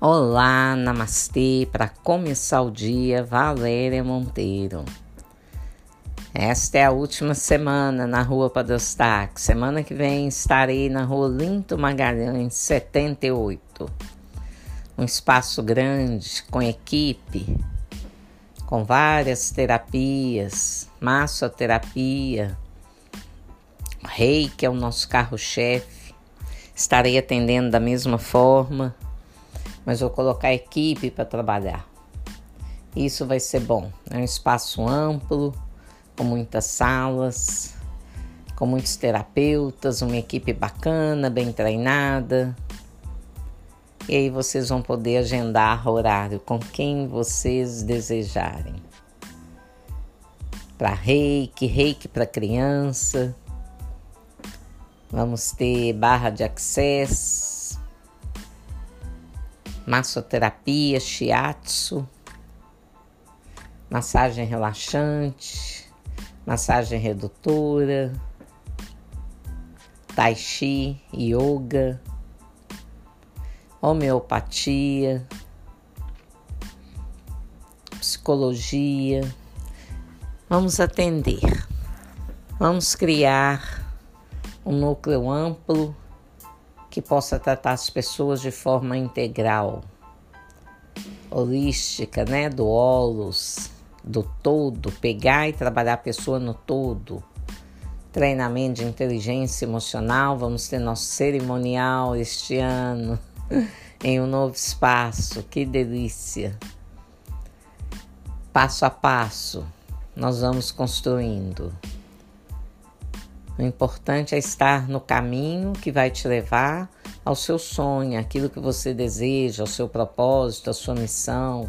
Olá, namastê, para começar o dia, Valéria Monteiro. Esta é a última semana na Rua Padrostaque. Semana que vem estarei na Rua Linto Magalhães 78. Um espaço grande, com equipe, com várias terapias, massoterapia, reiki é o nosso carro-chefe. Estarei atendendo da mesma forma mas vou colocar equipe para trabalhar. Isso vai ser bom. É um espaço amplo, com muitas salas, com muitos terapeutas, uma equipe bacana, bem treinada. E aí vocês vão poder agendar horário com quem vocês desejarem. Para reiki, reiki para criança. Vamos ter barra de acesso massoterapia, shiatsu, massagem relaxante, massagem redutora, tai chi, yoga, homeopatia, psicologia. Vamos atender. Vamos criar um núcleo amplo que possa tratar as pessoas de forma integral, holística, né? Do holos, do todo, pegar e trabalhar a pessoa no todo. Treinamento de inteligência emocional, vamos ter nosso cerimonial este ano em um novo espaço, que delícia! Passo a passo, nós vamos construindo. O importante é estar no caminho que vai te levar ao seu sonho, aquilo que você deseja, ao seu propósito, à sua missão.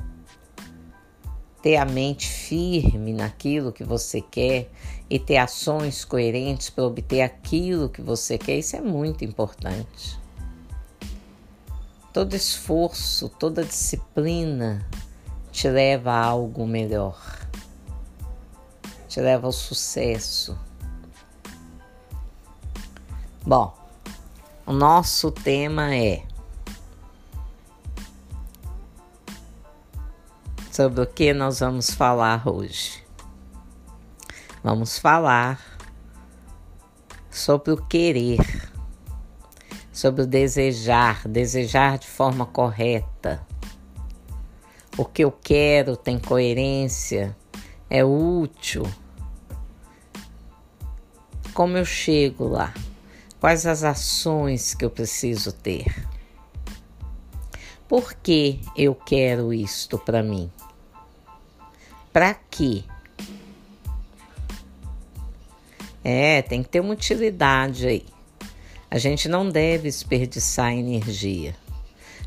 Ter a mente firme naquilo que você quer e ter ações coerentes para obter aquilo que você quer, isso é muito importante. Todo esforço, toda disciplina te leva a algo melhor, te leva ao sucesso Bom, o nosso tema é sobre o que nós vamos falar hoje. Vamos falar sobre o querer, sobre o desejar, desejar de forma correta. O que eu quero tem coerência, é útil. Como eu chego lá? Quais as ações que eu preciso ter? Por que eu quero isto para mim? Para quê? É, tem que ter uma utilidade aí. A gente não deve desperdiçar energia.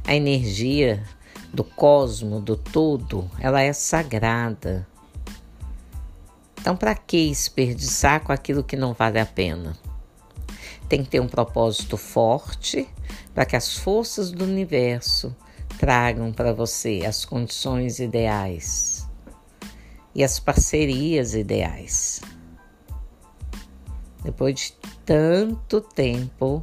A energia do cosmo, do todo, ela é sagrada. Então, para que desperdiçar com aquilo que não vale a pena? Tem que ter um propósito forte para que as forças do universo tragam para você as condições ideais e as parcerias ideais. Depois de tanto tempo,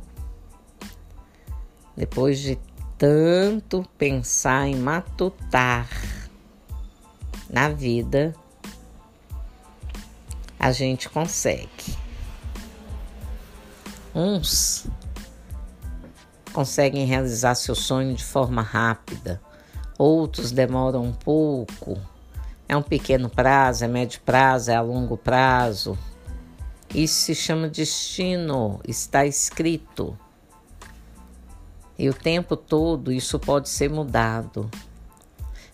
depois de tanto pensar em matutar na vida, a gente consegue. Uns conseguem realizar seu sonho de forma rápida, outros demoram um pouco. É um pequeno prazo, é médio prazo, é a longo prazo. Isso se chama destino, está escrito. E o tempo todo isso pode ser mudado,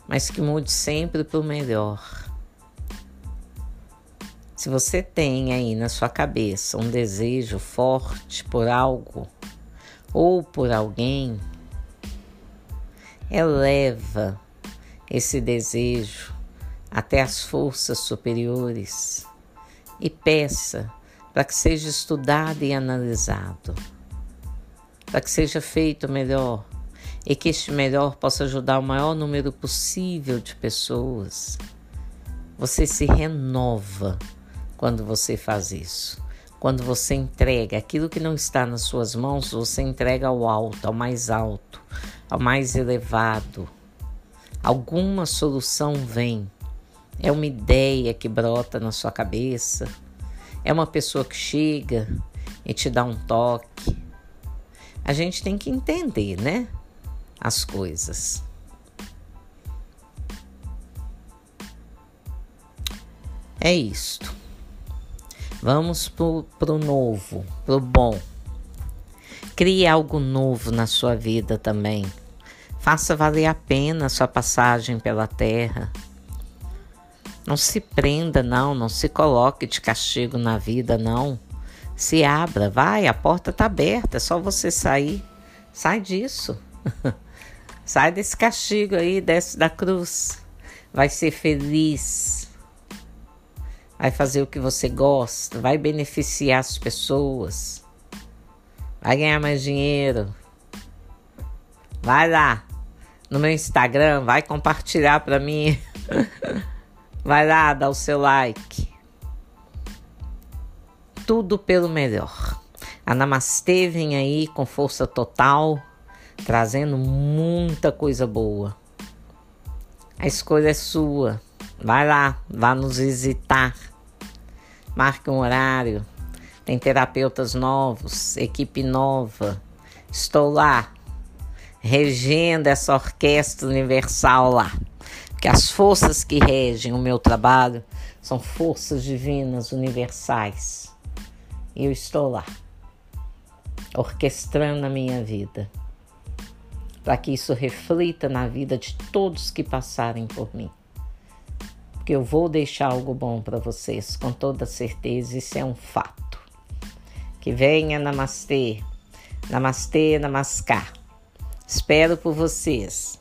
mas que mude sempre para o melhor. Se você tem aí na sua cabeça um desejo forte por algo ou por alguém, eleva esse desejo até as forças superiores e peça para que seja estudado e analisado, para que seja feito melhor e que este melhor possa ajudar o maior número possível de pessoas. Você se renova quando você faz isso. Quando você entrega aquilo que não está nas suas mãos, você entrega ao alto, ao mais alto, ao mais elevado. Alguma solução vem. É uma ideia que brota na sua cabeça. É uma pessoa que chega e te dá um toque. A gente tem que entender, né? As coisas. É isto. Vamos pro, pro novo, pro bom. Crie algo novo na sua vida também. Faça valer a pena a sua passagem pela terra. Não se prenda, não, não se coloque de castigo na vida, não. Se abra, vai, a porta está aberta, é só você sair. Sai disso. Sai desse castigo aí, desce da cruz. Vai ser feliz. Vai fazer o que você gosta, vai beneficiar as pessoas. Vai ganhar mais dinheiro. Vai lá no meu Instagram, vai compartilhar para mim. vai lá, dá o seu like. Tudo pelo melhor. A Namastê vem aí com força total, trazendo muita coisa boa. A escolha é sua. Vai lá, vá nos visitar. Marque um horário tem terapeutas novos, equipe nova. Estou lá, regendo essa orquestra universal lá. Porque as forças que regem o meu trabalho são forças divinas universais. E eu estou lá, orquestrando a minha vida, para que isso reflita na vida de todos que passarem por mim. Porque eu vou deixar algo bom para vocês, com toda certeza, isso é um fato. Que venha Namastê. Namastê, Namaskar. Espero por vocês.